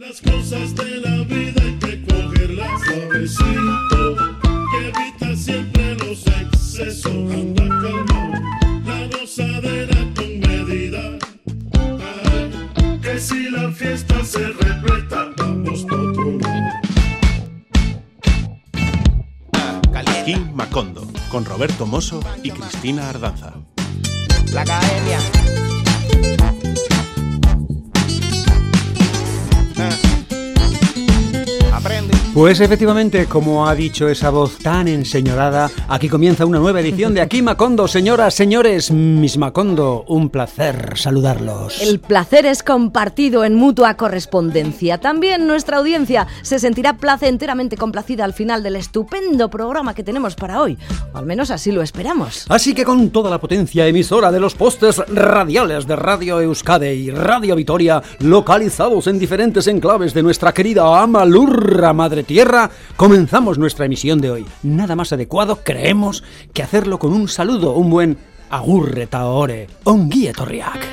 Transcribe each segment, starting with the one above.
Las cosas de la vida hay que cogerlas suavecito, que evita siempre los excesos. Anda calmado, la gozadera con medida. Ay, que si la fiesta se repleta, vamos por otro lado. Macondo, con Roberto Mosso y Cristina Ardanza. La academia. Pues efectivamente, como ha dicho esa voz tan enseñorada, aquí comienza una nueva edición de Aquí Macondo. Señoras, señores, mis Macondo, un placer saludarlos. El placer es compartido en mutua correspondencia. También nuestra audiencia se sentirá placenteramente complacida al final del estupendo programa que tenemos para hoy. O al menos así lo esperamos. Así que con toda la potencia emisora de los postes radiales de Radio Euskade y Radio Vitoria, localizados en diferentes enclaves de nuestra querida Amalurra Madre Tierra, comenzamos nuestra emisión de hoy. Nada más adecuado, creemos, que hacerlo con un saludo, un buen agurre taore, onguie torriak.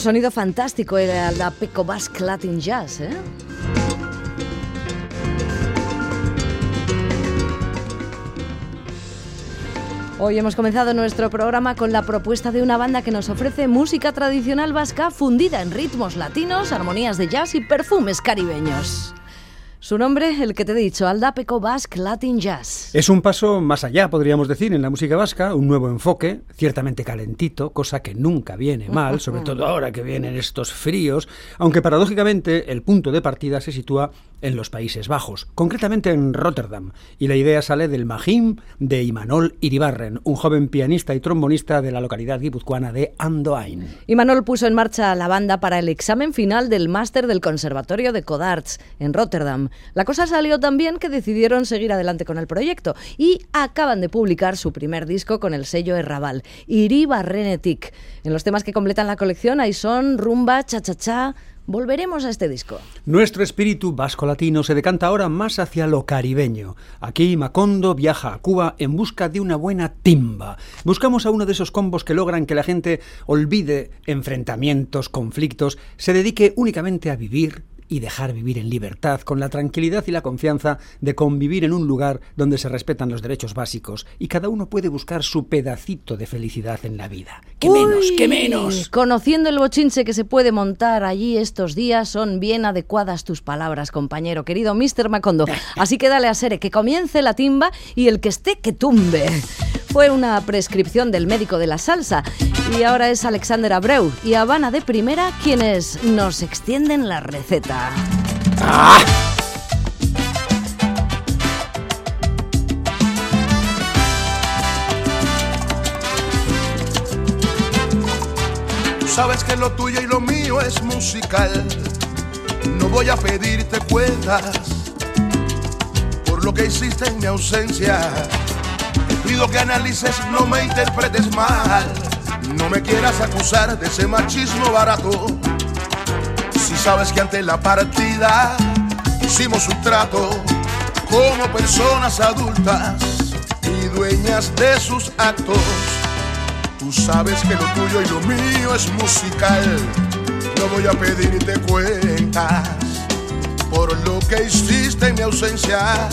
Un sonido fantástico era la Peco Basque Latin Jazz, ¿eh? Hoy hemos comenzado nuestro programa con la propuesta de una banda que nos ofrece música tradicional vasca fundida en ritmos latinos, armonías de jazz y perfumes caribeños. Su nombre, el que te he dicho, Aldapeco Basque Latin Jazz. Es un paso más allá, podríamos decir, en la música vasca, un nuevo enfoque, ciertamente calentito, cosa que nunca viene mal, sobre todo ahora que vienen estos fríos, aunque paradójicamente el punto de partida se sitúa en los Países Bajos, concretamente en Rotterdam, y la idea sale del Mahim de Imanol Iribarren, un joven pianista y trombonista de la localidad guipuzcoana de Andoain. Imanol puso en marcha la banda para el examen final del máster del Conservatorio de Codarts en Rotterdam. La cosa salió tan bien que decidieron seguir adelante con el proyecto y acaban de publicar su primer disco con el sello Errabal, Iribarrenetic. En los temas que completan la colección hay son rumba, cha-cha-cha, Volveremos a este disco. Nuestro espíritu vasco-latino se decanta ahora más hacia lo caribeño. Aquí Macondo viaja a Cuba en busca de una buena timba. Buscamos a uno de esos combos que logran que la gente olvide enfrentamientos, conflictos, se dedique únicamente a vivir, y dejar vivir en libertad, con la tranquilidad y la confianza de convivir en un lugar donde se respetan los derechos básicos y cada uno puede buscar su pedacito de felicidad en la vida. ¡Qué menos, qué menos! Conociendo el bochinche que se puede montar allí estos días, son bien adecuadas tus palabras, compañero querido Mr. Macondo. Así que dale a Sere que comience la timba y el que esté que tumbe. Fue una prescripción del médico de la salsa y ahora es Alexander Abreu y Habana de Primera quienes nos extienden la receta. Tú sabes que lo tuyo y lo mío es musical. No voy a pedirte cuentas por lo que hiciste en mi ausencia. Pido que analices, no me interpretes mal. No me quieras acusar de ese machismo barato. Si sabes que ante la partida hicimos un trato como personas adultas y dueñas de sus actos. Tú sabes que lo tuyo y lo mío es musical. No voy a pedirte cuentas por lo que hiciste en mi ausencia.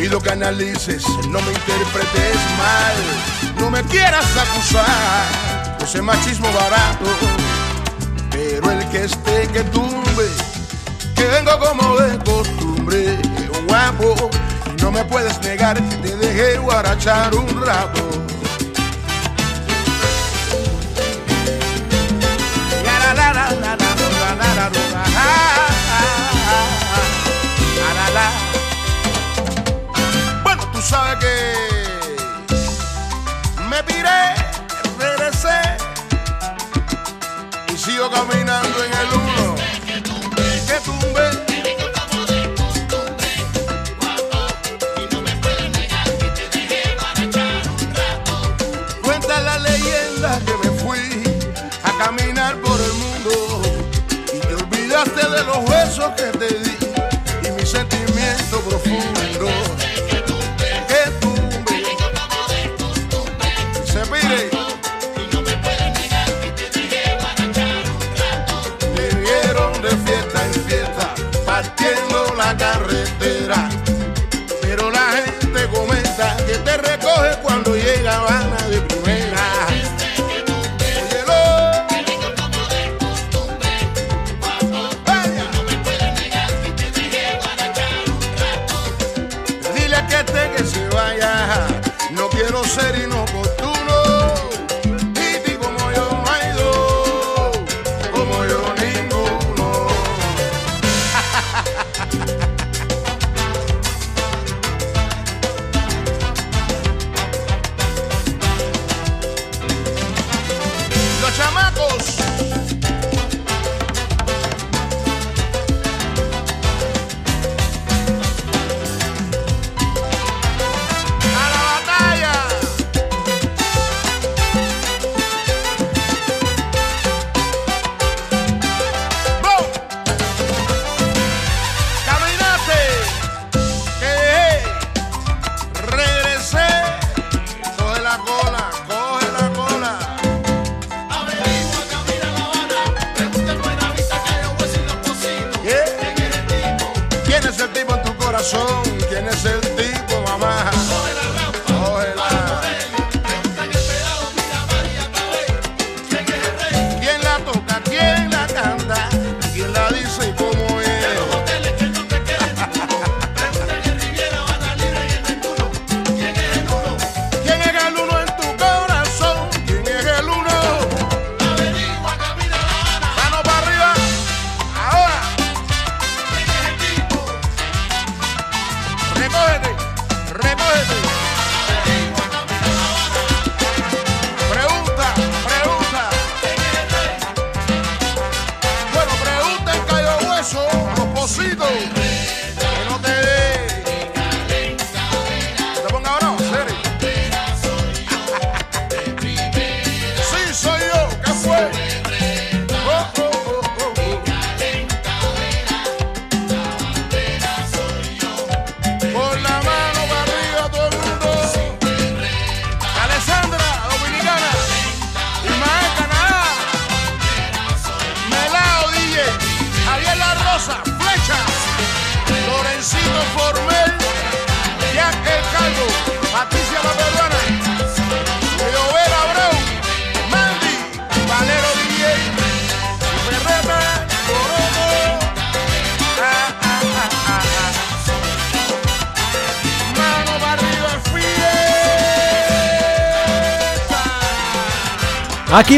Pido que analices, no me interpretes mal. No me quieras acusar de ese machismo barato. Pero el que esté que tumbe, que vengo como de costumbre, guapo. Y no me puedes negar te dejé guarachar un rato. Sabes que me piré, regresé y sigo caminando en el uno.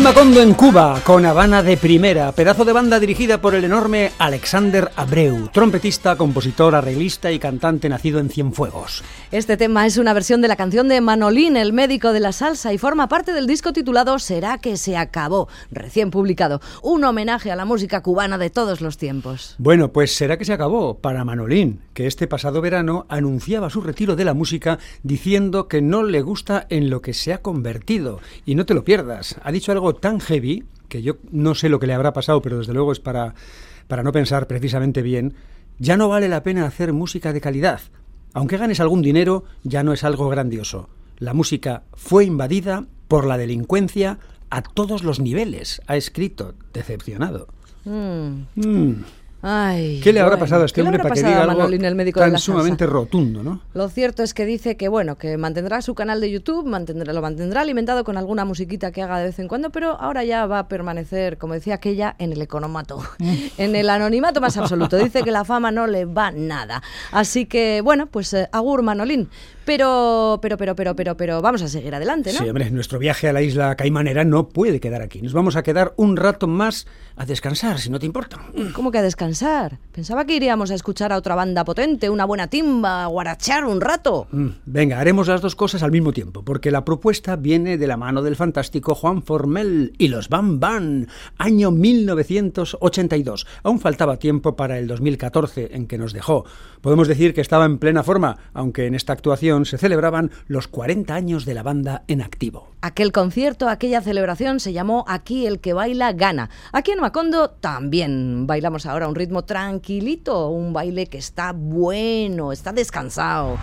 Macondo en Cuba, con Habana de Primera, pedazo de banda dirigida por el enorme Alexander Abreu, trompetista, compositor, arreglista y cantante nacido en Cienfuegos. Este tema es una versión de la canción de Manolín, el médico de la salsa, y forma parte del disco titulado Será que se acabó, recién publicado, un homenaje a la música cubana de todos los tiempos. Bueno, pues será que se acabó para Manolín, que este pasado verano anunciaba su retiro de la música diciendo que no le gusta en lo que se ha convertido. Y no te lo pierdas, ha dicho algo tan heavy que yo no sé lo que le habrá pasado, pero desde luego es para, para no pensar precisamente bien. Ya no vale la pena hacer música de calidad. Aunque ganes algún dinero, ya no es algo grandioso. La música fue invadida por la delincuencia a todos los niveles, ha escrito, decepcionado. Mm. Mm. Ay, ¿Qué le habrá bueno, pasado a este ¿qué le hombre para que diga algo el médico tan sumamente rotundo, ¿no? Lo cierto es que dice que bueno, que mantendrá su canal de YouTube, mantendrá, lo mantendrá alimentado con alguna musiquita que haga de vez en cuando, pero ahora ya va a permanecer, como decía aquella, en el economato, en el anonimato más absoluto. Dice que la fama no le va nada. Así que bueno, pues eh, agur Manolín. Pero, pero, pero, pero, pero, pero vamos a seguir adelante, ¿no? Sí, hombre, nuestro viaje a la isla Caimanera no puede quedar aquí. Nos vamos a quedar un rato más a descansar, si no te importa. ¿Cómo que a descansar? Pensaba que iríamos a escuchar a otra banda potente, una buena timba, a guarachar un rato. Mm, Venga, haremos las dos cosas al mismo tiempo, porque la propuesta viene de la mano del fantástico Juan Formel y los Van Van, año 1982. Aún faltaba tiempo para el 2014 en que nos dejó. Podemos decir que estaba en plena forma, aunque en esta actuación se celebraban los 40 años de la banda en activo. Aquel concierto, aquella celebración se llamó Aquí el que baila gana. Aquí en Macondo también bailamos ahora un ritmo tranquilito, un baile que está bueno, está descansado.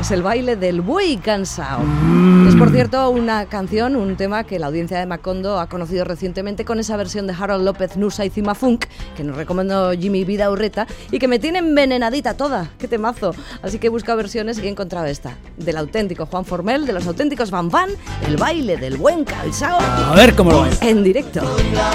Es el baile del buey cansado. Es por cierto una canción, un tema que la audiencia de Macondo ha conocido recientemente con esa versión de Harold López Nusa y Cima Funk que nos recomendó Jimmy Vida Urreta y que me tiene envenenadita toda. ¡Qué temazo! Así que he buscado versiones y he encontrado esta, del auténtico Juan Formel, de los auténticos Van Van, el baile del buen calzao A ver cómo lo baila. en directo. la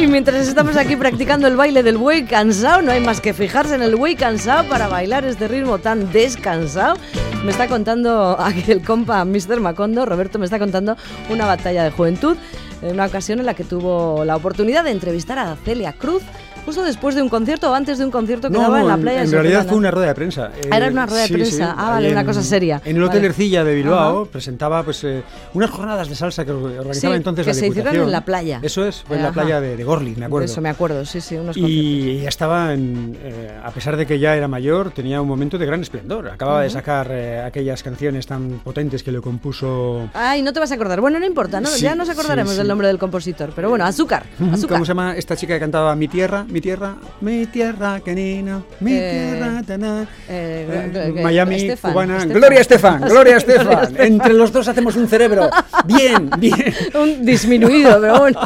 Ay, mientras estamos aquí practicando el baile del buey cansado, no hay más que fijarse en el buey cansado para bailar este ritmo tan descansado. Me está contando aquí el compa Mr. Macondo, Roberto me está contando una batalla de juventud, en una ocasión en la que tuvo la oportunidad de entrevistar a Celia Cruz justo después de un concierto o antes de un concierto que daba en la playa. en de realidad fue una rueda de prensa. Ah, era una rueda de sí, prensa. sí, Ah, vale, ahí una en- cosa seria. En el Hotel Vale. Ercilla de Bilbao Ajá. presentaba pues eh, unas jornadas de salsa que organizaba Sí, entonces que la se hicieron en la playa. Eso es, fue en la Ajá. playa de, de Gorli, me acuerdo. De eso me acuerdo, sí, sí, unos conciertos. Y ya estaba, en, eh, a pesar de que ya era mayor, tenía un momento de gran esplendor. Acababa de sacar eh, aquellas canciones tan potentes que le compuso... Ay, no te vas a acordar. Bueno, no importa, ¿no? Ya nos acordaremos del nombre del compositor. Pero bueno, azúcar. azúcar. ¿Cómo se llama esta chica que cantaba Mi tierra, mi tierra, mi tierra, canina, mi Eh, tierra, taná, eh, Miami, Estefan, cubana. Estefan. Gloria Estefan, Gloria Estefan. Entre los dos hacemos un cerebro. Bien, bien. Un disminuido, pero bueno.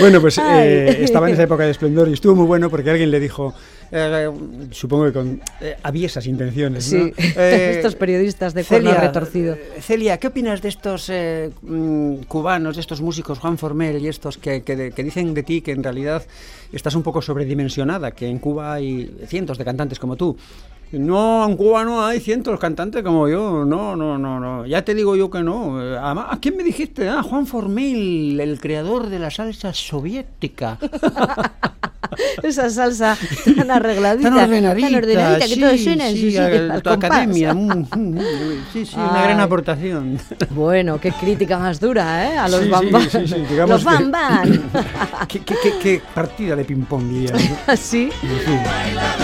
Bueno, pues eh, estaba en esa época de esplendor y estuvo muy bueno porque alguien le dijo, eh, supongo que con eh, aviesas intenciones, ¿no? Sí, Eh, estos periodistas de cuerno retorcido. eh, Celia, ¿qué opinas de estos eh, mm, cubanos, de estos músicos, Juan Formel y estos que, que dicen de ti que en realidad estás un poco sobredimensionada, que en Cuba hay cientos de cantantes como tú? No, en Cuba no hay cientos de cantantes como yo. No, no, no, no. Ya te digo yo que no. Además, ¿a quién me dijiste? Ah, Juan Formel, el creador de la salsa soviética. Esa salsa tan arregladita. Tan ordenadita, tan ordenadita, que sí, todo suena en su sí, a- tu academia. mm, mm, mm, sí, sí, una gran Ay. aportación. Bueno, qué crítica más dura, ¿eh? A los Sí, sí, bambán. sí, sí, los que- bambán. ¿Qué, qué, qué- qué partida de ping-pong diría. fin.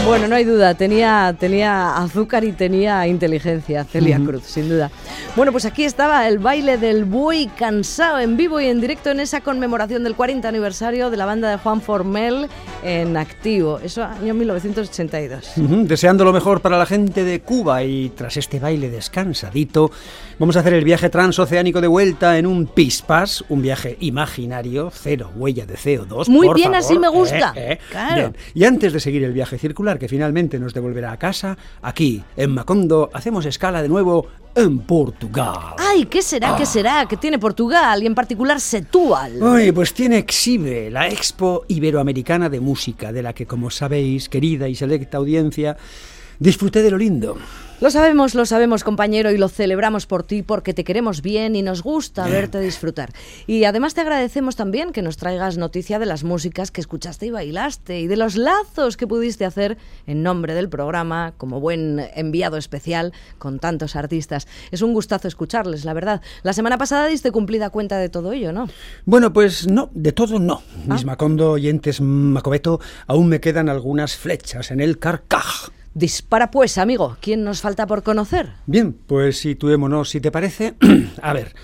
Bueno, no hay duda, tenía, tenía azúcar y tenía inteligencia, Celia Cruz, sin duda. Bueno, pues aquí estaba el baile del buey cansado en vivo y en directo en esa conmemoración del 40 aniversario de la banda de Juan Formel en activo. Eso año 1982. Ujú, Deseando lo mejor para la gente de Cuba y tras este baile descansadito, vamos a hacer el viaje transoceánico de vuelta en un Pispas, un viaje imaginario, cero huella de CO2. Muy por bien, favor. así me gusta. Eh, eh. Claro. Bien. Y antes de seguir el viaje circular que finalmente nos devolverá a casa, aquí en Macondo hacemos escala de nuevo en Portugal. Ay, ¿qué será? ¿Qué será? ¿Qué tiene Portugal y en particular Setúbal? Ay, pues tiene Exhibe, la Expo Iberoamericana de Música, de la que, como sabéis, querida y selecta audiencia, disfruté de lo lindo. Lo sabemos, lo sabemos, compañero, y lo celebramos por ti porque te queremos bien y nos gusta verte disfrutar. Y además te agradecemos también que nos traigas noticia de las músicas que escuchaste y bailaste y de los lazos que pudiste hacer en nombre del programa como buen enviado especial con tantos artistas. Es un gustazo escucharles, la verdad. La semana pasada diste cumplida cuenta de todo ello, ¿no? Bueno, pues no, de todo no. Ah. Mis Macondo oyentes Macobeto, aún me quedan algunas flechas en el carcaj. Dispara pues, amigo. ¿Quién nos falta por conocer? Bien, pues situémonos, si te parece. a ver,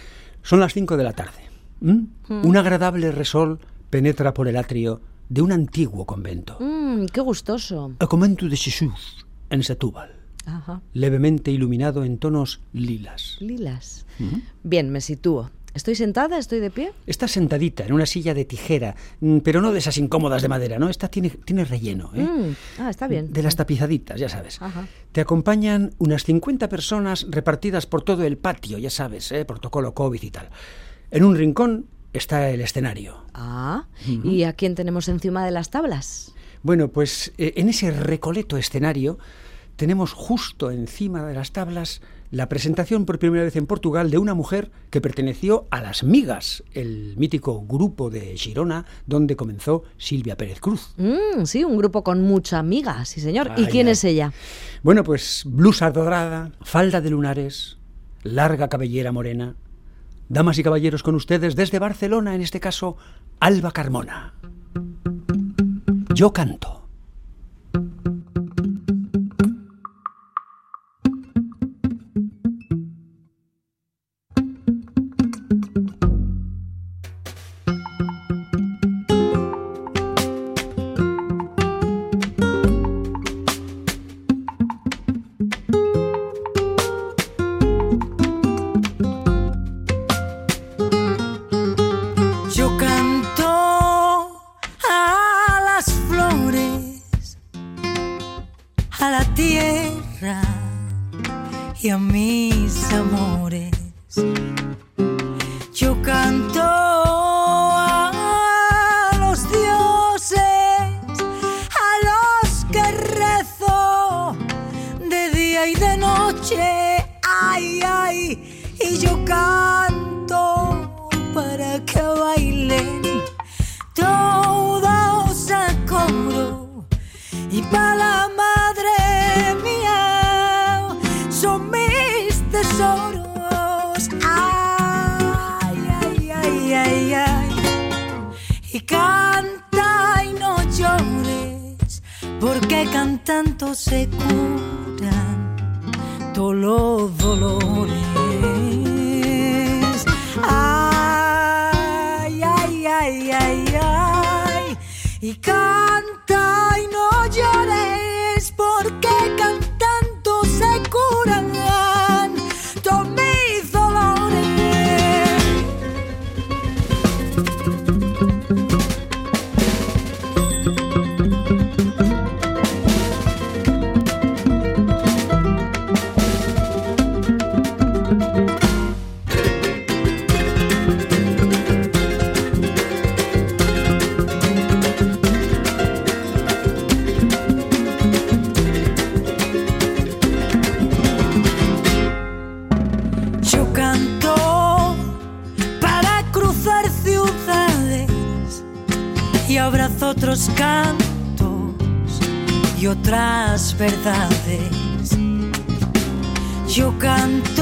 son las 5 de la tarde. ¿m? Un agradable resol penetra por el atrio de un antiguo convento. Mmm, qué gustoso. El convento de Jesús, en Setúbal, Ajá. levemente iluminado en tonos lilas. Lilas. Bien, me sitúo. ¿Estoy sentada? ¿Estoy de pie? Está sentadita en una silla de tijera, mm, pero no de esas incómodas de madera, ¿no? Esta tiene, tiene relleno, ¿eh? Mm, Ah, está bien. De las tapizaditas, ya sabes. Ajá. Te acompañan unas 50 personas repartidas por todo el patio, ya sabes, ¿eh? protocolo COVID y tal. En un rincón está el escenario. Ah, ¿y a quién tenemos encima de las tablas? Bueno, pues eh, en ese recoleto escenario tenemos justo encima de las tablas la presentación por primera vez en Portugal de una mujer que perteneció a Las Migas, el mítico grupo de Girona donde comenzó Silvia Pérez Cruz. Mm, sí, un grupo con mucha amiga, sí señor. ¿Y quién ay. es ella? Bueno, pues blusa dorada, falda de lunares, larga cabellera morena. Damas y caballeros, con ustedes desde Barcelona, en este caso, Alba Carmona. Yo canto. Cantando se curan todos los dolores. Ay, ay, ay, ay, ay. Y canta otras verdades. Yo canto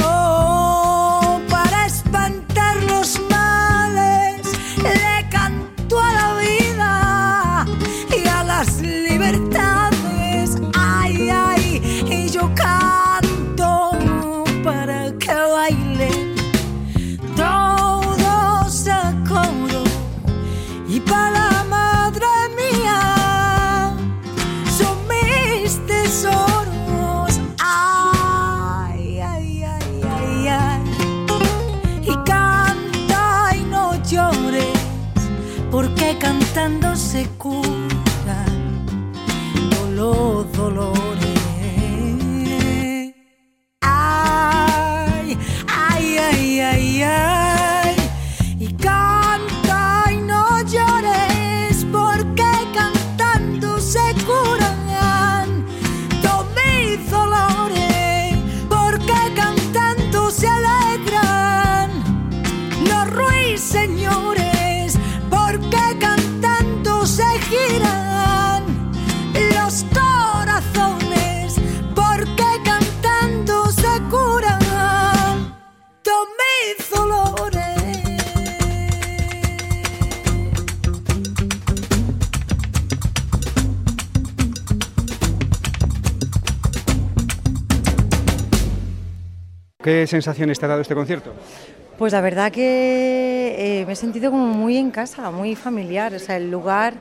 sensaciones te ha dado este concierto? Pues la verdad que eh, me he sentido como muy en casa, muy familiar. O sea, el lugar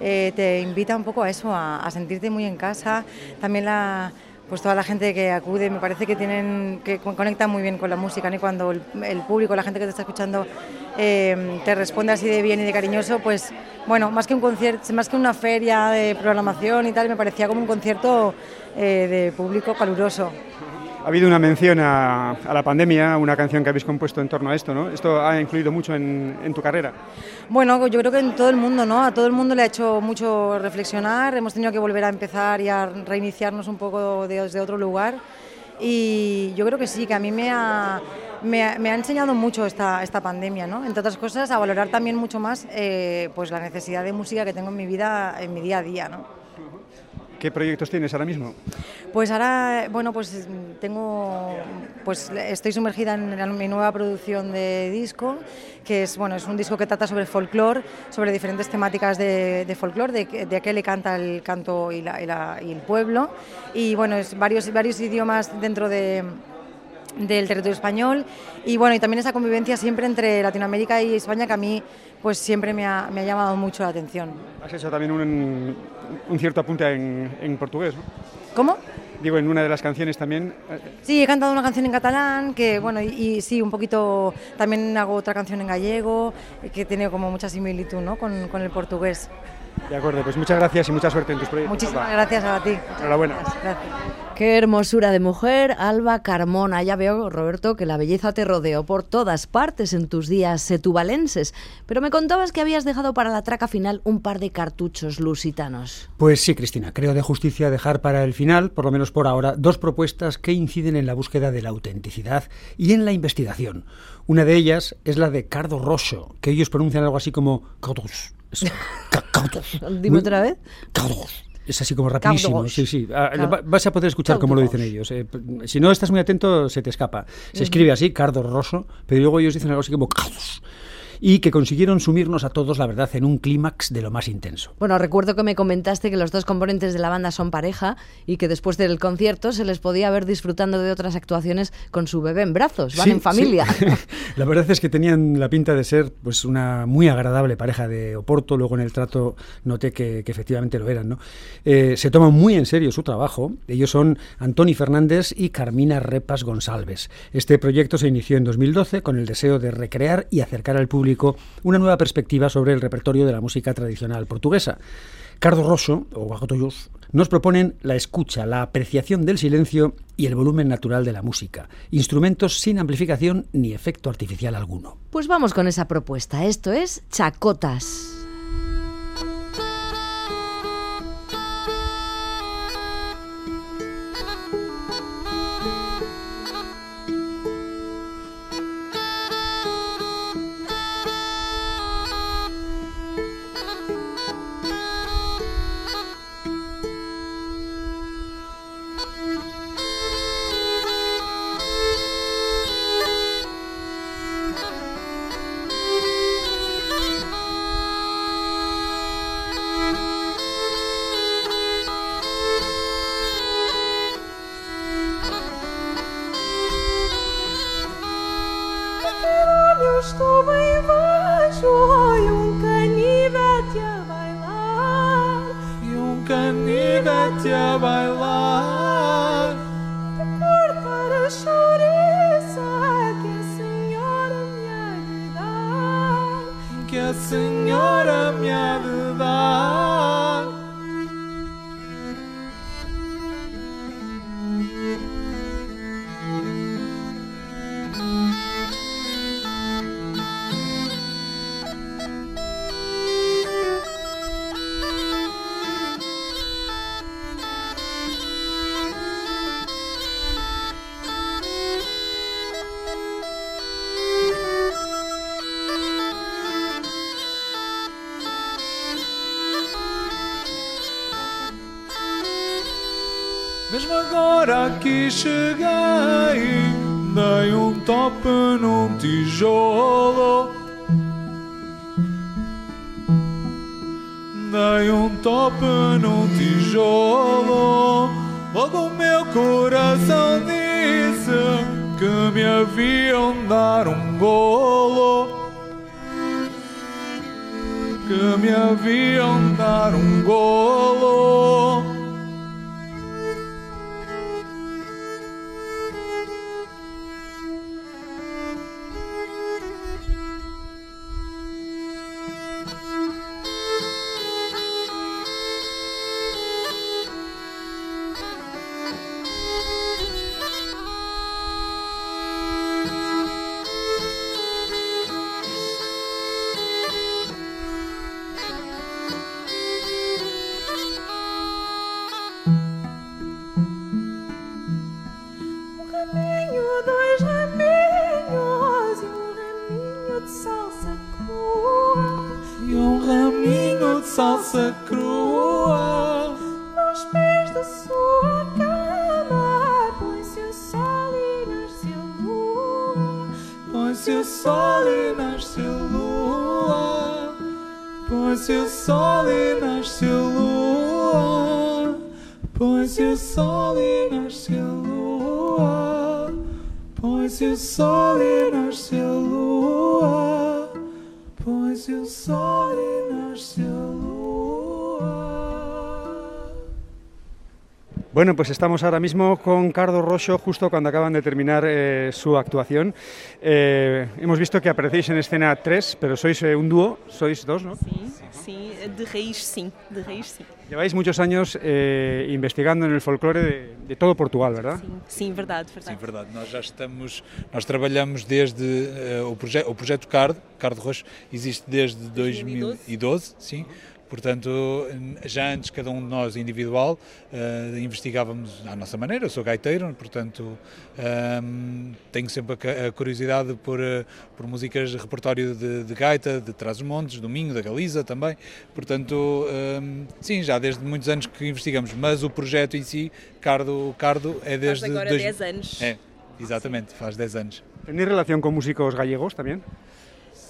eh, te invita un poco a eso, a, sentirte muy en casa. También la, pues toda la gente que acude, me parece que tienen que con- conectan muy bien con la música. Y cuando el, público, la gente que te está escuchando, eh, te responde así de bien y de cariñoso, pues bueno, más que un concierto, más que una feria de programación y tal, me parecía como un concierto eh, de público caluroso. Ha habido una mención a, a la pandemia, una canción que habéis compuesto en torno a esto, ¿no? Esto ha influido mucho en, en tu carrera. Bueno, yo creo que en todo el mundo, ¿no? A todo el mundo le ha hecho mucho reflexionar, hemos tenido que volver a empezar y a reiniciarnos un poco de- desde otro lugar. Y yo creo que sí, que a mí me ha, me ha, me ha enseñado mucho esta, esta pandemia, ¿no? Entre otras cosas, a valorar también mucho más eh, pues la necesidad de música que tengo en mi vida, en mi día a día, ¿no? ¿Qué proyectos tienes ahora mismo? Pues ahora, bueno, pues mm, tengo, pues estoy sumergida en, mi nueva producción de disco, que es, bueno, es un disco que trata sobre folclore, sobre diferentes temáticas de, de folclore, de, de a qué le canta el canto y, la- y la- y el pueblo, y bueno, es varios, varios idiomas dentro de del territorio español y bueno y también esa convivencia siempre entre Latinoamérica y España que a mí pues siempre me ha, me ha llamado mucho la atención. Has hecho también un, un cierto apunte en, en portugués, ¿no? ¿Cómo? Digo, en una de las canciones también. eh, Sí, he cantado una canción en catalán, que bueno, y, y sí, un poquito, también hago otra canción en gallego, que tiene como mucha similitud ¿no? con, con el portugués. De acuerdo, pues muchas gracias y mucha suerte en tus proyectos. Muchísimas Alba. gracias a ti. Enhorabuena. Gracias. Qué hermosura de mujer, Alba Carmona. Ya veo, Roberto, que la belleza te rodeó por todas partes en tus días setuvalenses. Pero me contabas que habías dejado para la traca final un par de cartuchos lusitanos. Pues sí, Cristina, creo de justicia dejar para el final, por lo menos por ahora, dos propuestas que inciden en la búsqueda de la autenticidad y en la investigación. Una de ellas es la de Cardo Rosso, que ellos pronuncian algo así como Cardos. Es. Dime otra vez. Cardos. Es así como rapidísimo, sí, sí. Ah, vas a poder escuchar cómo lo dicen ellos. eh. Si no estás muy atento, se te escapa. Se escribe así, Cardo Rosso, pero luego ellos dicen algo así como Cardos. Y que consiguieron sumirnos a todos, la verdad, en un clímax de lo más intenso. Bueno, recuerdo que me comentaste que los dos componentes de la banda son pareja y que después del concierto se les podía ver disfrutando de otras actuaciones con su bebé en brazos. Van Sí, en familia. sí. la verdad es que tenían la pinta de ser pues una muy agradable pareja de Oporto. Luego en el trato noté que, que efectivamente lo eran. ¿no? Eh, se toman muy en serio su trabajo. Ellos son Antoni Fernández y Carmina Repas González. Este proyecto se inició en 2012 con el deseo de recrear y acercar al público una nueva perspectiva sobre el repertorio de la música tradicional portuguesa. Cardo Rosso, o Guagotoyos, nos proponen la escucha, la apreciación del silencio y el volumen natural de la música, instrumentos sin amplificación ni efecto artificial alguno. Pues vamos con esa propuesta. Esto es Chacotas. Cheguei Dei um tope num tijolo. Dei um tope num tijolo. Logo o meu coração disse Que me haviam dar um golo. Que me haviam dar um golo salsa crua. Nos pés da sua cama Põe-se o sol e nasce a lua Põe-se o sol e nasce a lua Põe-se o sol e nasce a lua Põe-se o sol e nasce a lua Põe-se o sol e nasce a lua Bueno, pues estamos ahora mismo con Cardo Rosso justo cuando acaban de terminar eh, su actuación. Eh, hemos visto que aparecéis en escena tres, pero sois eh, un dúo, sois dos, ¿no? Sim, de raiz sim, de raiz sim. Lleváis muchos años eh, investigando en el folclore de, de todo Portugal, ¿verdad? Sim, verdade, verdade. Sim, verdade. Nós já estamos, nós trabalhamos desde eh, o, proje o projeto CARD, CARD Roxo, existe desde 2012, sim. Portanto, já antes cada um de nós individual uh, investigávamos à nossa maneira. Eu sou gaiteiro, portanto um, tenho sempre a, curiosidade por, uh, por músicas de repertório de, de gaita, de Trás-os-Montes, do Minho, da Galiza também. Portanto, um, sim, já desde muitos anos que investigamos, mas o projeto em si, Cardo, Cardo é desde... Faz agora dois- 10 anos. É, exatamente, faz 10 anos. ¿Tenéis relación con músicos gallegos también?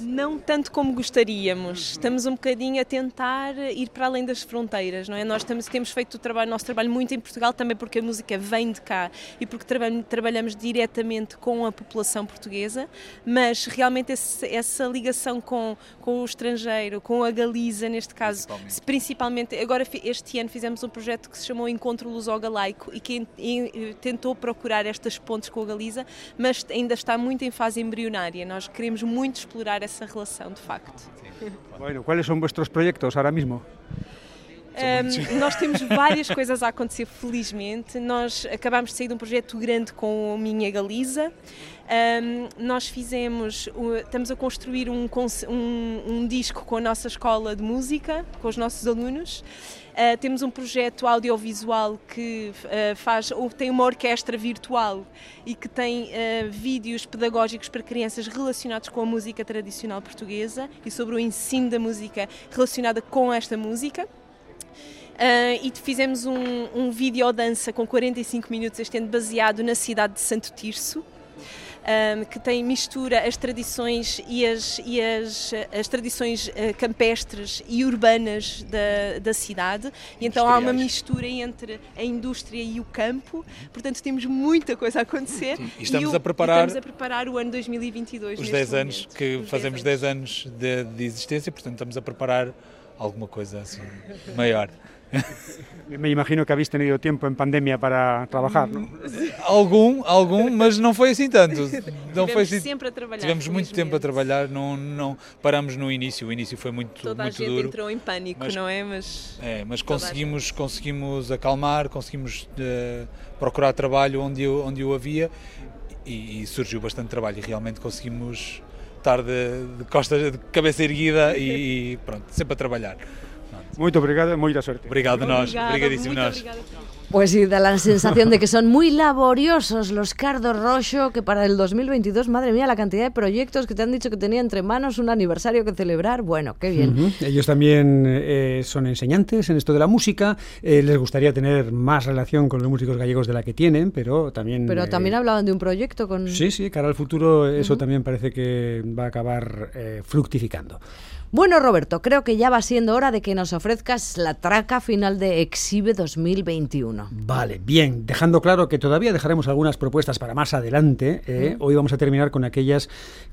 Não tanto como gostaríamos. Estamos um bocadinho a tentar ir para além das fronteiras, não é? Nós estamos, temos feito o trabalho, nosso trabalho muito em Portugal também porque a música vem de cá e porque traba- trabalhamos diretamente com a população portuguesa, mas realmente esse- essa ligação com, com o estrangeiro, com a Galiza neste caso, se principalmente, agora este ano fizemos um projeto que se chamou Encontro Luso-Galaico e que em- tentou procurar estas pontes com a Galiza, mas ainda está muito em fase embrionária. Nós queremos muito explorar essa relação, de facto. Bueno, ¿cuáles son vuestros proyectos ahora mismo? Um, nós temos várias coisas a acontecer, felizmente. Nós acabámos de sair de um projeto grande com a Minha Galiza. Um, nós fizemos, estamos a construir um, um- um disco com a nossa escola de música, com os nossos alunos. Uh, temos um projeto audiovisual que uh, faz, tem uma orquestra virtual e que tem uh, vídeos pedagógicos para crianças relacionados com a música tradicional portuguesa e sobre o ensino da música relacionada com esta música. Ah, e fizemos um, um videodança com 45 minutos este ano baseado na cidade de Santo Tirso. Ahm, que tem mistura as tradições e as, e as, as tradições ah, campestres e urbanas da, da cidade. E então há uma mistura entre a indústria e o campo. Portanto temos muita coisa a acontecer. E estamos o- a preparar- e estamos a preparar o ano 2022 Os neste 10 momento. anos, que Os fazemos 10 anos de, de existência, portanto estamos a preparar alguma coisa assim maior. Me imagino que habéis tenido tiempo en pandemia para trabajar, ¿no? Algum, algum, mas não foi assim tanto. Não foi Tivemos assim. sempre a trabalhar, Tivemos muito tempo a trabalhar, não, não paramos no início. O início foi muito, toda a muito gente duro. entrou em pânico mas- não é mas É, mas toda a conseguimos, conseguimos acalmar, conseguimos eh, procurar trabalho onde o, onde o havia e, e surgiu bastante trabalho e realmente conseguimos estar de, de costas, de cabeça erguida e, e pronto, sempre a trabalhar. Muito obrigado e moita sorte. Obrigado nós, obrigada. Pues sí, da la sensación de que son muy laboriosos los Cardo Rocho, que para el 2022, madre mía, la cantidad de proyectos que te han dicho que tenía entre manos, un aniversario que celebrar, bueno, qué bien. Ellos también eh, son enseñantes en esto de la música. eh, les gustaría tener más relación con los músicos gallegos de la que tienen, pero también. Pero eh, también hablaban de un proyecto con... Sí, sí, cara al futuro, eso también parece que va a acabar eh, fructificando. Bueno, Roberto, creo que ya va siendo hora de que nos ofrezcas la traca final de Exhibe 2021. Vale, bien, dejando claro que todavía dejaremos algunas propuestas para más adelante, eh, hoy vamos a terminar con aquellas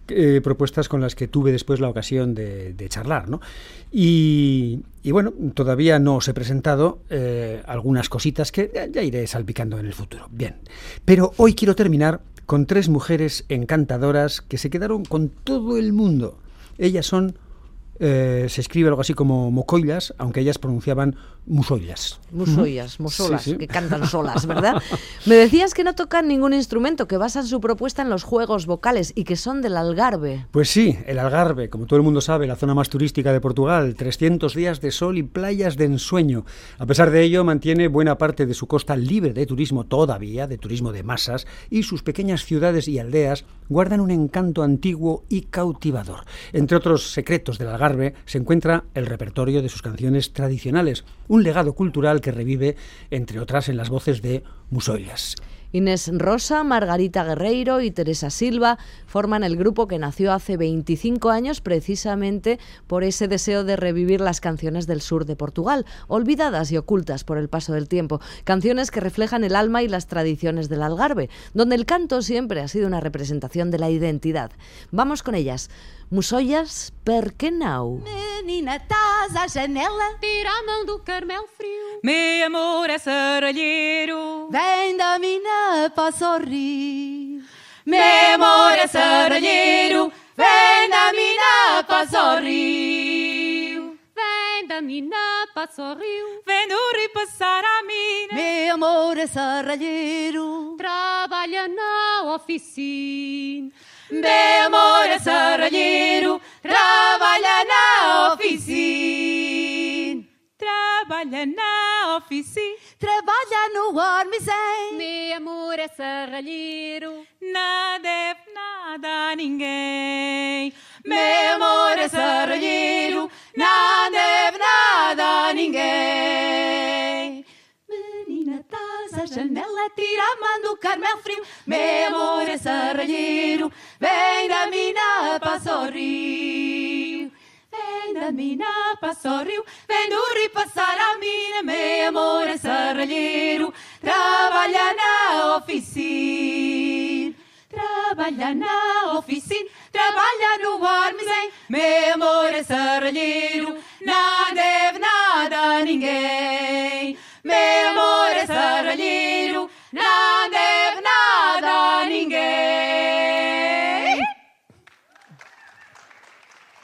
eh, propuestas con las que tuve después la ocasión de, de charlar, ¿no? Y, y bueno, todavía no os he presentado eh, algunas cositas que ya, ya iré salpicando en el futuro. Bien, pero hoy quiero terminar con tres mujeres encantadoras que se quedaron con todo el mundo. Ellas son... eh, se escribe algo así como mocoilas, aunque ellas pronunciaban musoilas. Musoyas, Ujú. musolas, Sí, sí. que cantan solas, ¿verdad? Me decías que no tocan ningún instrumento, que basan su propuesta en los juegos vocales y que son del Algarve. Pues sí, el Algarve, como todo el mundo sabe, la zona más turística de Portugal, 300 días de sol y playas de ensueño. A pesar de ello, mantiene buena parte de su costa libre de turismo todavía, de turismo de masas, y sus pequeñas ciudades y aldeas guardan un encanto antiguo y cautivador. Entre otros secretos del Algarve se encuentra el repertorio de sus canciones tradicionales, un legado cultural que revive, entre otras, en las voces de Musoilas. Inés Rosa, Margarita Guerreiro y Teresa Silva forman el grupo que nació hace 25 años precisamente por ese deseo de revivir las canciones del sur de Portugal, olvidadas y ocultas por el paso del tiempo, canciones que reflejan el alma y las tradiciones del Algarve, donde el canto siempre ha sido una representación de la identidad. Vamos con ellas. Musoias per que nau? Menina, estás à janela? Tira a mão do Carmel frio. Meu amor é serralheiro. Vem da mina, passa o rio. Meu amor é serralheiro. Vem da mina, passa o rio. Vem da mina, passa o rio. Vem do rio passar a mina. Meu amor é serralheiro. Trabalha na oficina. Amor é serralheiro, trabalha na oficina. trabalha na oficina, trabalha no armazém. Meu amor é serralheiro, não deve nada a ninguém. Meu amor é serralheiro, não deve nada a ninguém. Menina, estás à janela, tira a mão do Carmel frio. Meu amor é serralheiro, da mina, passa o. Vem da mina, rio, vem do rio passar a mina. Meu amor é serralheiro, trabalha na oficina. Trabalha na oficina, trabalha no armazém. Meu amor é serralheiro, não deve nada a ninguém. Meu amor é serralheiro, não deve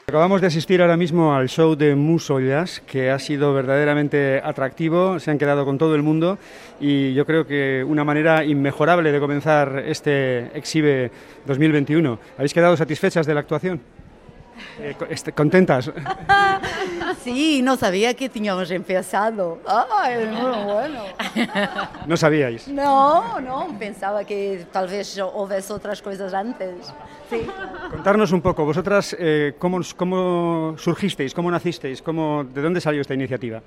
Acabamos de asistir ahora mismo al show de Musollas, que ha sido verdaderamente atractivo, se han quedado con todo el mundo y yo creo que una manera inmejorable de comenzar este Exhibe 2021. ¿Habéis quedado satisfechas de la actuación? Eh, este- ¿Contentas? Sí, no sabía que teníamos empezado. Ah, es muy bueno. No sabíais. No, no, pensaba que tal vez hubiese otras cosas antes. Sí. Contarnos un poco, vosotras, eh, ¿cómo, cómo surgisteis? ¿Cómo nacisteis? ¿Cómo, ¿De dónde salió esta iniciativa?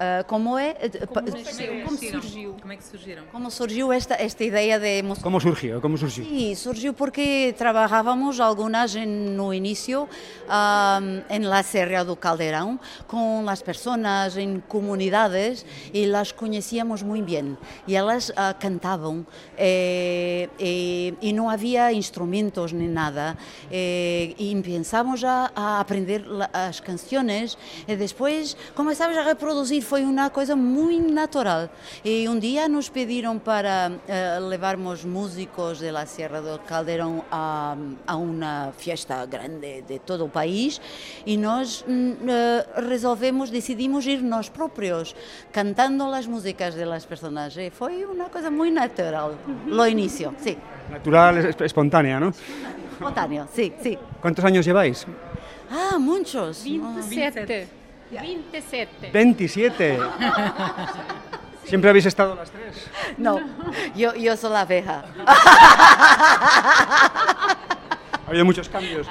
Ah, como é? eh, pa- Como surgiu? Como é que surgiram? Como surgiu esta, esta ideia de música? ¿Cómo surgió? ¿Cómo surgió? Sí, surgió porque trabajábamos algunas en no inicio am, en la Serra do Calderón con las personas en comunidades y las conocíamos muy bien y ellas ah, cantaban eh, eh, y no había instrumentos ni nada eh, y empezamos a, a aprender la- las canciones y después comenzamos a reproducir fue una cosa muy natural y un día nos pidieron para eh, llevarmos músicos de la Sierra del Calderón a, a una fiesta grande de todo el país y nos mm, eh, resolvemos, decidimos ir nós propios cantando las músicas de las personas. Y fue una cosa muy natural, lo inicio, sí, Natural, es- espontánea, ¿no? espontáneo, sí, sí. ¿Cuántos años lleváis? Ah, muchos. 27. 27. 27. ¿Siempre habéis estado las tres? No, yo, yo soy la abeja. Ha habido muchos cambios.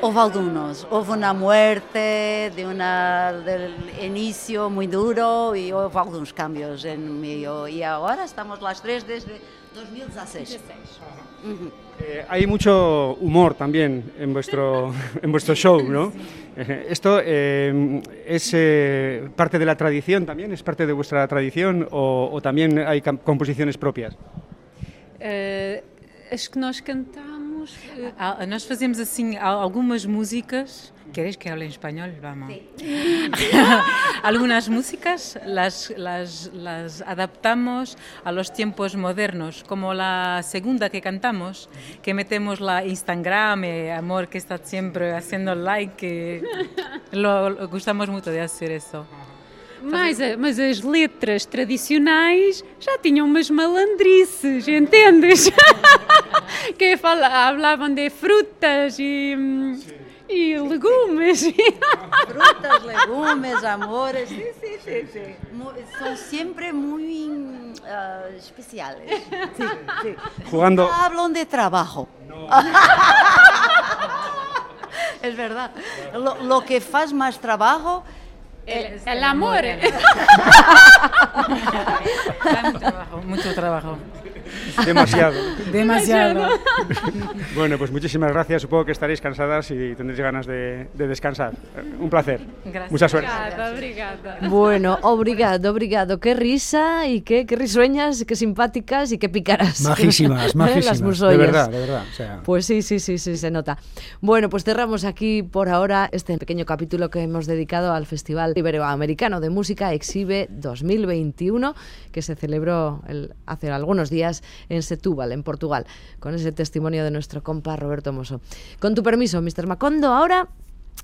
Hubo algunos, hubo una muerte de una, del inicio muy duro y hubo algunos cambios en medio. Y ahora estamos las tres desde 2016. Ujú. Eh, hay mucho humor también en vuestro, en vuestro show, ¿no? Eh, ¿Esto eh, es eh, parte de la tradición también? ¿Es parte de vuestra tradición o, o también hay composiciones propias? Eh, as que nós cantamos, eh, ah, nós fazemos assim al- algumas músicas. ¿Queréis que hable en español? Vamos. Algunas músicas las, las, las adaptamos a los tiempos modernos, como la segunda que cantamos, que metemos la Instagram, eh, Amor que está siempre haciendo like, que lo, lo- gustamos mucho de hacer eso. Mas, a- mas as letras tradicionais já tinham umas malandrices, entendes? que fala, hablavam de frutas e, hum, e legumes. Frutas, legumes, amores, sí, sí, sí, sí. Mu- Son siempre muy ah, especiales. Sí, sí. Jugando- Nunca hablan de trabajo. es verdad. Lo, lo que faz más trabajo El, el amor. mucho trabajo, mucho trabajo. Demasiado. Demasiado. Bueno, pues muchísimas gracias. Supongo que estaréis cansadas y tendréis ganas de, de descansar. Un placer. Gracias. Mucha suerte. Bueno, obrigado, obrigado. Qué risa y qué, qué risueñas, qué simpáticas y qué picaras. Majísimas, ¿Eh? Las majísimas. De musollas. verdad, de verdad. o sea. Pues sí, sí, sí, sí, se nota. Bueno, pues cerramos aquí por ahora este pequeño capítulo que hemos dedicado al Festival Iberoamericano de Música Exhibe 2021, que se celebró el- hace algunos días en Setúbal, en Portugal, con ese testimonio de nuestro compa Roberto Mosso. Con tu permiso, Mr. Macondo, ahora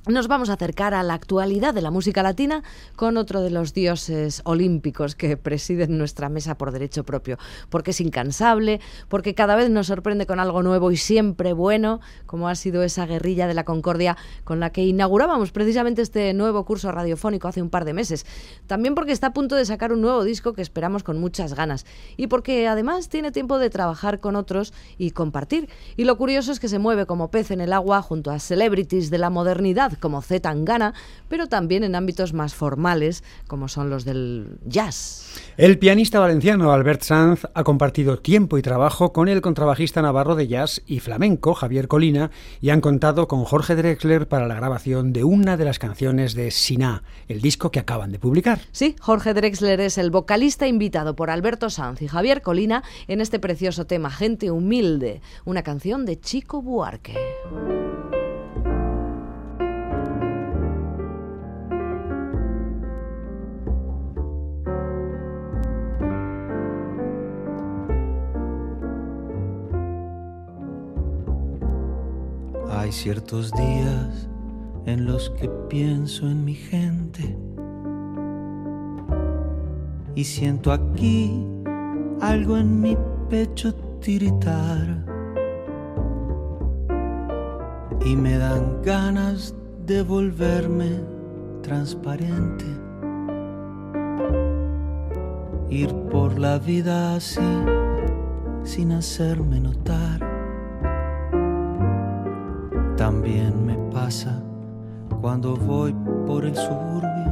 nos vamos a acercar a la actualidad de la música latina con otro de los dioses olímpicos que presiden nuestra mesa por derecho propio, porque es incansable, porque cada vez nos sorprende con algo nuevo y siempre bueno, como ha sido esa guerrilla de la concordia con la que inaugurábamos precisamente este nuevo curso radiofónico hace un par de meses. También porque está a punto de sacar un nuevo disco que esperamos con muchas ganas y porque además tiene tiempo de trabajar con otros y compartir. Y lo curioso es que se mueve como pez en el agua junto a celebrities de la modernidad como Z Tangana, pero también en ámbitos más formales como son los del jazz. El pianista valenciano Albert Sanz ha compartido tiempo y trabajo con el contrabajista navarro de jazz y flamenco Javier Colina y han contado con Jorge Drexler para la grabación de una de las canciones de Siná, el disco que acaban de publicar. Sí, Jorge Drexler es el vocalista invitado por Alberto Sanz y Javier Colina en este precioso tema Gente Humilde, una canción de Chico Buarque. Hay ciertos días en los que pienso en mi gente. Y siento aquí algo en mi pecho tiritar. Y me dan ganas de volverme transparente, ir por la vida así sin hacerme notar. También me pasa cuando voy por el suburbio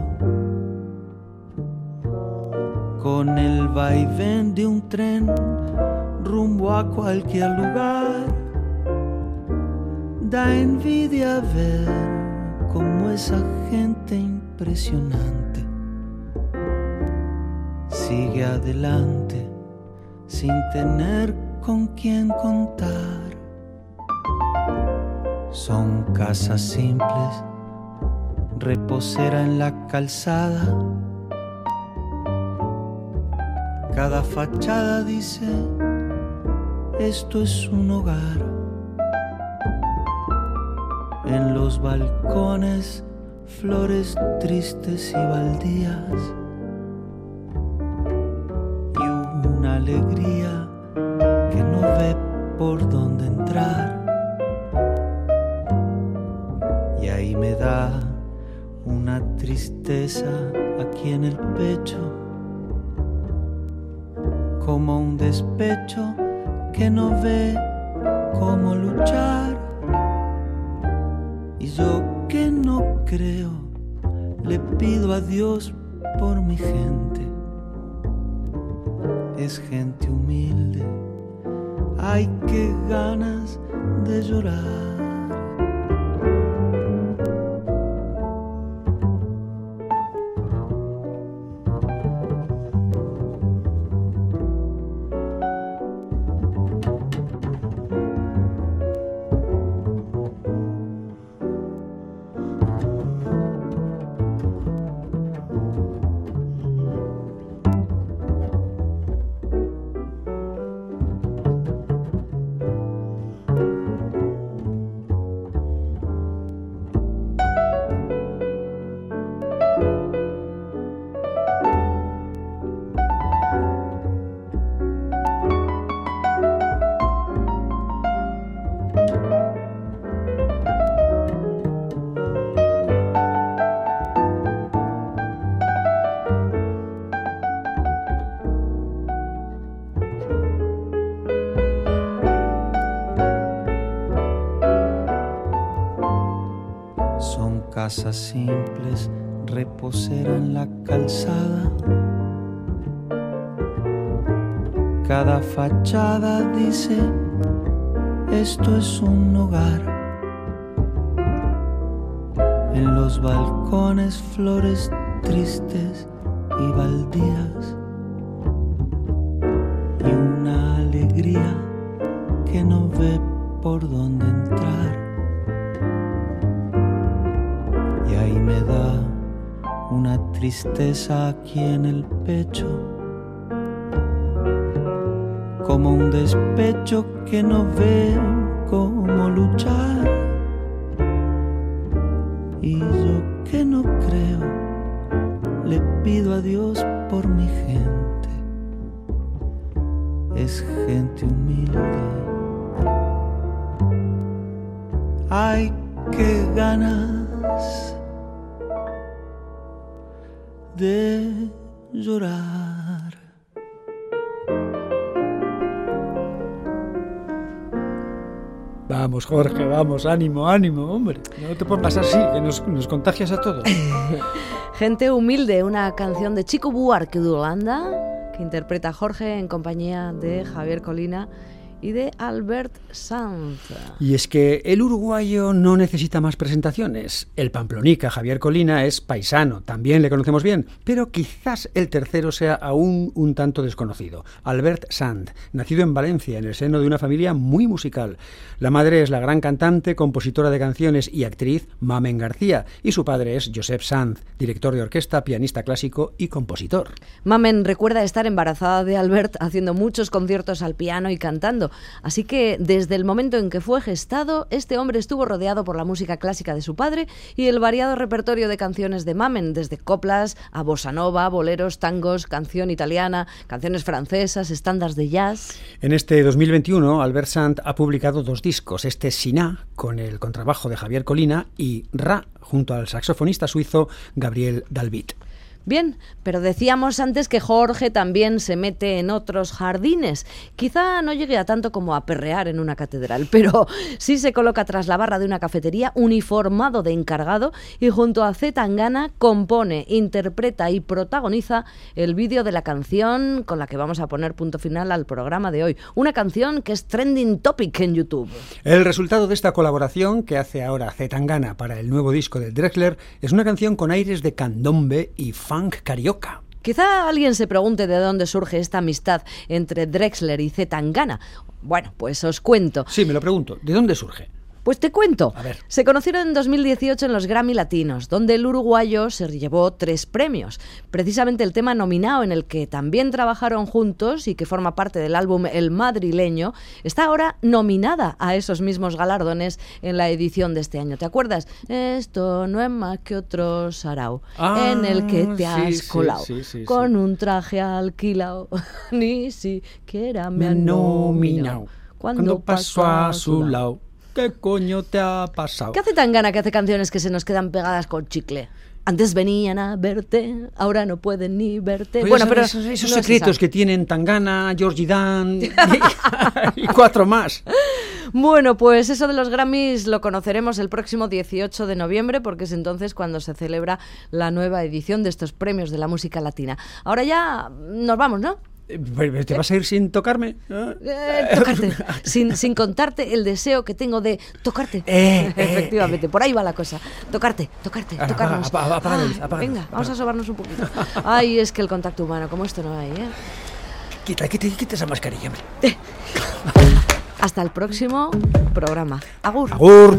con el vaivén de un tren rumbo a cualquier lugar. Da envidia ver cómo esa gente impresionante sigue adelante sin tener con quién contar. Son casas simples, reposera en la calzada. Cada fachada dice, esto es un hogar. En los balcones, flores tristes y baldías. Aquí en el pecho, como un despecho que no ve cómo luchar. Y yo que no creo, le pido a Dios por mi gente. Es gente humilde, ay qué ganas de llorar. Son casas tristeza aquí en el pecho, como un despecho que no ve cómo luchar. Y yo que no creo, le pido a Dios por mi gente. Es gente humilde. Ay, qué ganas de llorar. Vamos, Jorge, vamos, ánimo, ánimo, hombre. No te pongas así, que nos, nos contagias a todos. Gente humilde, una canción de Chico Buarque de Holanda, que interpreta Jorge en compañía de Javier Colina y de Albert Sanz. Y es que el uruguayo no necesita más presentaciones. El pamplonica Javier Colina es paisano, también le conocemos bien, pero quizás el tercero sea aún un tanto desconocido. Albert Sanz, nacido en Valencia, en el seno de una familia muy musical. La madre es la gran cantante, compositora de canciones y actriz Mamen García, y su padre es Josep Sanz, director de orquesta, pianista clásico y compositor. Mamen recuerda estar embarazada de Albert haciendo muchos conciertos al piano y cantando. Así que desde el momento en que fue gestado, este hombre estuvo rodeado por la música clásica de su padre y el variado repertorio de canciones de Mamen, desde coplas a bossa nova, boleros, tangos, canción italiana, canciones francesas, estándares de jazz. En este 2021, Albert Sant ha publicado dos discos, este Siná, con el contrabajo de Javier Colina, y Ra, junto al saxofonista suizo Gabriel Dalbit. Bien, pero decíamos antes que Jorge también se mete en otros jardines. Quizá no llegue a tanto como a perrear en una catedral, pero sí se coloca tras la barra de una cafetería uniformado de encargado y junto a Z Tangana compone, interpreta y protagoniza el vídeo de la canción con la que vamos a poner punto final al programa de hoy. Una canción que es trending topic en YouTube. El resultado de esta colaboración que hace ahora Z Tangana para el nuevo disco de Drexler es una canción con aires de candombe y funk carioca. Quizá alguien se pregunte de dónde surge esta amistad entre Drexler y Zetangana. Bueno, pues os cuento. Sí, me lo pregunto. ¿De dónde surge? Pues te cuento. A ver. Se conocieron en 2018 en los Grammy Latinos, donde el uruguayo se llevó tres premios. Precisamente el tema nominado en el que también trabajaron juntos y que forma parte del álbum El Madrileño, está ahora nominada a esos mismos galardones en la edición de este año. ¿Te acuerdas? Esto no es más que otro sarao Ah, en el que te sí, has sí, colado sí, sí, con un traje alquilado. Ni siquiera me han nominado. Cuando, Cuando pasó a su lado. ¿Qué coño te ha pasado? ¿Qué hace tan gana que hace canciones que se nos quedan pegadas con chicle? Antes venían a verte, ahora no pueden ni verte. Pues bueno, pero esos, esos no secretos que tienen Tangana, Georgie Dan y, y cuatro más. Bueno, pues eso de los Grammys lo conoceremos el próximo 18 de noviembre, porque es entonces cuando se celebra la nueva edición de estos premios de la música latina. Ahora ya nos vamos, ¿no? Eh, ¿Te vas a ir sin tocarme? Eh, tocarte, sin, sin contarte el deseo que tengo de tocarte. Eh, eh, Efectivamente, por ahí va la cosa. Tocarte, tocarte, Ahora, tocarnos. Ah, la venga, vamos a sobarnos un poquito. Ay, es que el contacto humano, como esto no hay, ¿eh? Quita, quita, quita esa mascarilla, hombre. Hasta el próximo programa. Agur. Agur.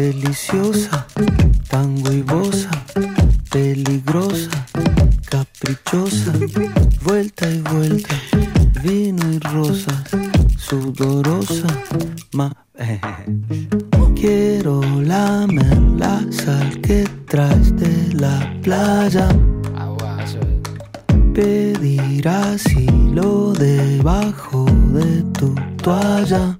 Deliciosa, tango y bosa, peligrosa, caprichosa, vuelta y vuelta, vino y rosas, sudorosa, ma. Quiero lamer la sal que traes de la playa. Pedir asilo debajo de tu toalla.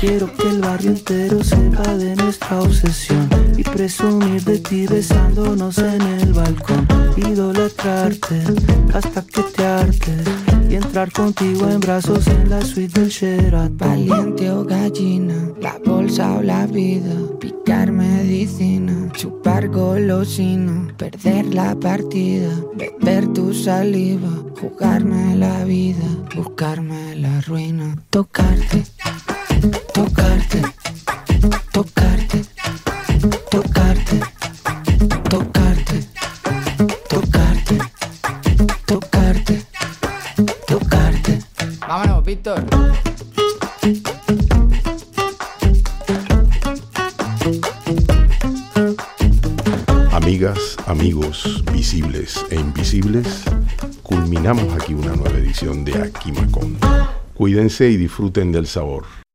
Quiero que el barrio entero sepa de nuestra obsesión y presumir de ti besándonos en el balcón. Idolatrarte hasta que te hartes y entrar contigo en brazos en la suite del Sheraton. Valiente o gallina, la bolsa o la vida, picar medicina, chupar golosina, perder la partida, beber tu saliva, jugarme la vida, buscarme la ruina, tocarte, tocarte, tocarte, tocarte, tocarte, tocarte, tocarte, tocarte. Vámonos, Víctor. Amigas, amigos, visibles e invisibles, culminamos aquí una nueva edición de Aquí Macondo. Cuídense y disfruten del sabor.